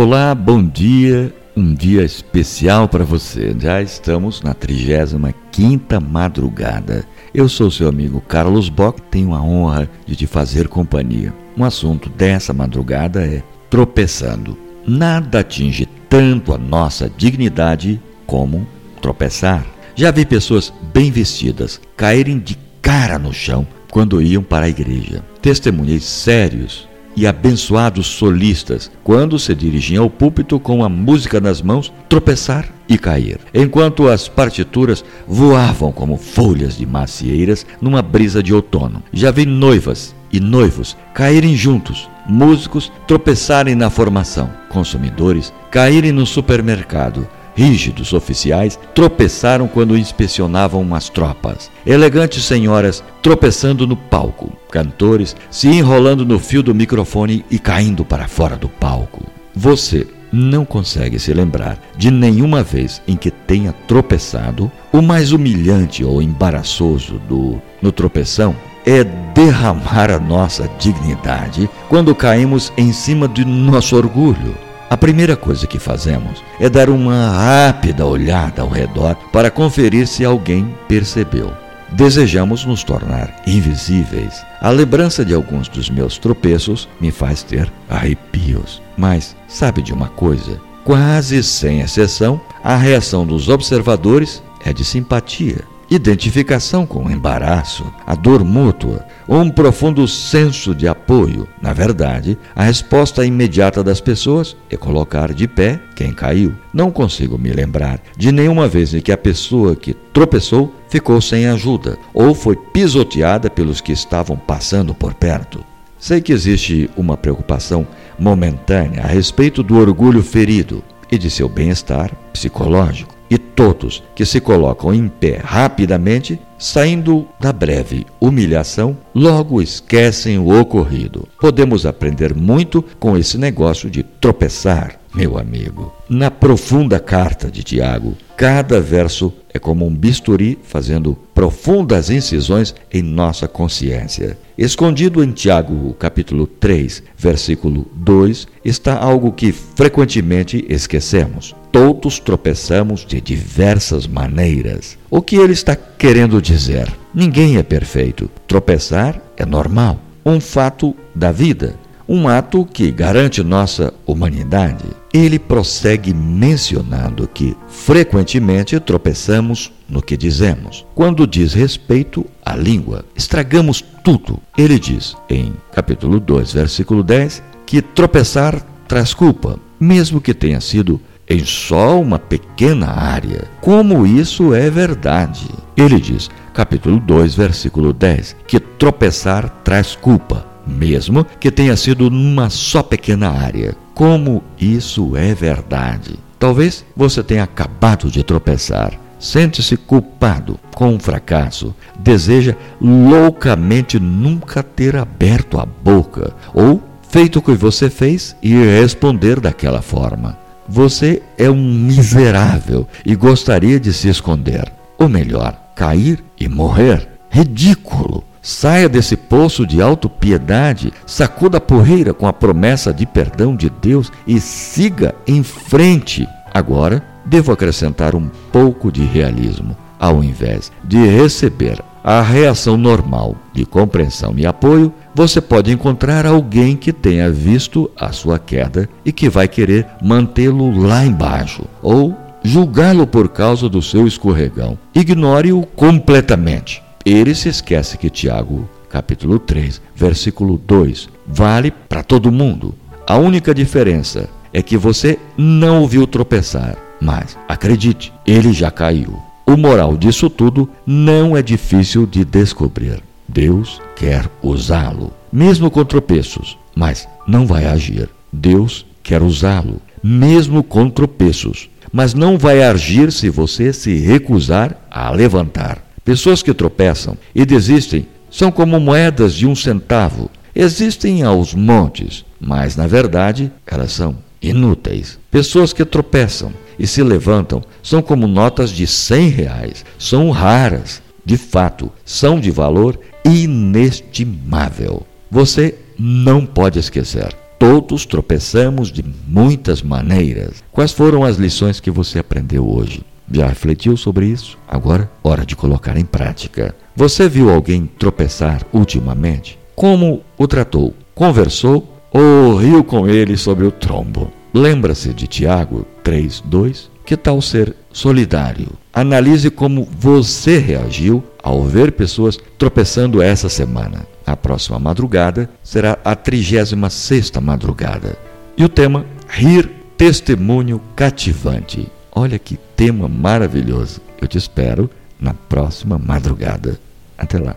Olá, bom dia. Um dia especial para você. Já estamos na 35ª madrugada. Eu sou seu amigo Carlos Bock, tenho a honra de te fazer companhia. Um assunto dessa madrugada é tropeçando. Nada atinge tanto a nossa dignidade como tropeçar. Já vi pessoas bem vestidas caírem de cara no chão quando iam para a igreja. Testemunhei sérios e abençoados solistas, quando se dirigiam ao púlpito com a música nas mãos, tropeçar e cair, enquanto as partituras voavam como folhas de macieiras numa brisa de outono. Já vi noivas e noivos caírem juntos, músicos tropeçarem na formação, consumidores caírem no supermercado, rígidos oficiais tropeçaram quando inspecionavam as tropas. Elegantes senhoras tropeçando no palco. Cantores se enrolando no fio do microfone e caindo para fora do palco. Você não consegue se lembrar de nenhuma vez em que tenha tropeçado. O mais humilhante ou embaraçoso do no tropeção é derramar a nossa dignidade quando caímos em cima de nosso orgulho a primeira coisa que fazemos é dar uma rápida olhada ao redor para conferir se alguém percebeu. Desejamos nos tornar invisíveis. A lembrança de alguns dos meus tropeços me faz ter arrepios. Mas sabe de uma coisa? Quase sem exceção, a reação dos observadores é de simpatia identificação com o embaraço, a dor mútua, um profundo senso de apoio. Na verdade, a resposta imediata das pessoas é colocar de pé quem caiu. Não consigo me lembrar de nenhuma vez em que a pessoa que tropeçou ficou sem ajuda ou foi pisoteada pelos que estavam passando por perto. Sei que existe uma preocupação momentânea a respeito do orgulho ferido e de seu bem-estar psicológico e todos que se colocam em pé rapidamente, saindo da breve humilhação, logo esquecem o ocorrido. Podemos aprender muito com esse negócio de tropeçar, meu amigo. Na profunda carta de Tiago, cada verso é como um bisturi fazendo profundas incisões em nossa consciência. Escondido em Tiago, capítulo 3, versículo 2, está algo que frequentemente esquecemos. Todos tropeçamos de diversas maneiras. O que ele está querendo dizer? Ninguém é perfeito. Tropeçar é normal, um fato da vida, um ato que garante nossa humanidade. Ele prossegue mencionando que frequentemente tropeçamos no que dizemos. Quando diz respeito à língua, estragamos tudo. Ele diz em capítulo 2, versículo 10, que tropeçar traz culpa, mesmo que tenha sido em só uma pequena área. Como isso é verdade? Ele diz, capítulo 2, versículo 10, que tropeçar traz culpa, mesmo que tenha sido numa só pequena área. Como isso é verdade? Talvez você tenha acabado de tropeçar. Sente-se culpado com um fracasso, deseja loucamente nunca ter aberto a boca ou feito o que você fez e responder daquela forma. Você é um miserável e gostaria de se esconder. Ou melhor, cair e morrer. Ridículo! Saia desse poço de autopiedade, sacuda a poeira com a promessa de perdão de Deus e siga em frente. Agora, devo acrescentar um pouco de realismo. Ao invés de receber a reação normal de compreensão e apoio, você pode encontrar alguém que tenha visto a sua queda e que vai querer mantê-lo lá embaixo ou julgá-lo por causa do seu escorregão. Ignore-o completamente. Ele se esquece que Tiago, capítulo 3, versículo 2, vale para todo mundo. A única diferença é que você não o viu tropeçar, mas acredite, ele já caiu. O moral disso tudo não é difícil de descobrir. Deus quer usá-lo, mesmo com tropeços, mas não vai agir. Deus quer usá-lo, mesmo com tropeços, mas não vai agir se você se recusar a levantar. Pessoas que tropeçam e desistem são como moedas de um centavo. Existem aos montes, mas na verdade elas são inúteis. Pessoas que tropeçam e se levantam são como notas de cem reais, são raras, de fato, são de valor inestimável. Você não pode esquecer. Todos tropeçamos de muitas maneiras. Quais foram as lições que você aprendeu hoje? Já refletiu sobre isso? Agora, hora de colocar em prática. Você viu alguém tropeçar ultimamente? Como o tratou? Conversou ou riu com ele sobre o trombo? Lembra-se de Tiago 3:2? Que tal ser solidário? Analise como você reagiu ao ver pessoas tropeçando essa semana. A próxima madrugada será a 36 madrugada. E o tema Rir Testemunho Cativante. Olha que tema maravilhoso. Eu te espero na próxima madrugada. Até lá.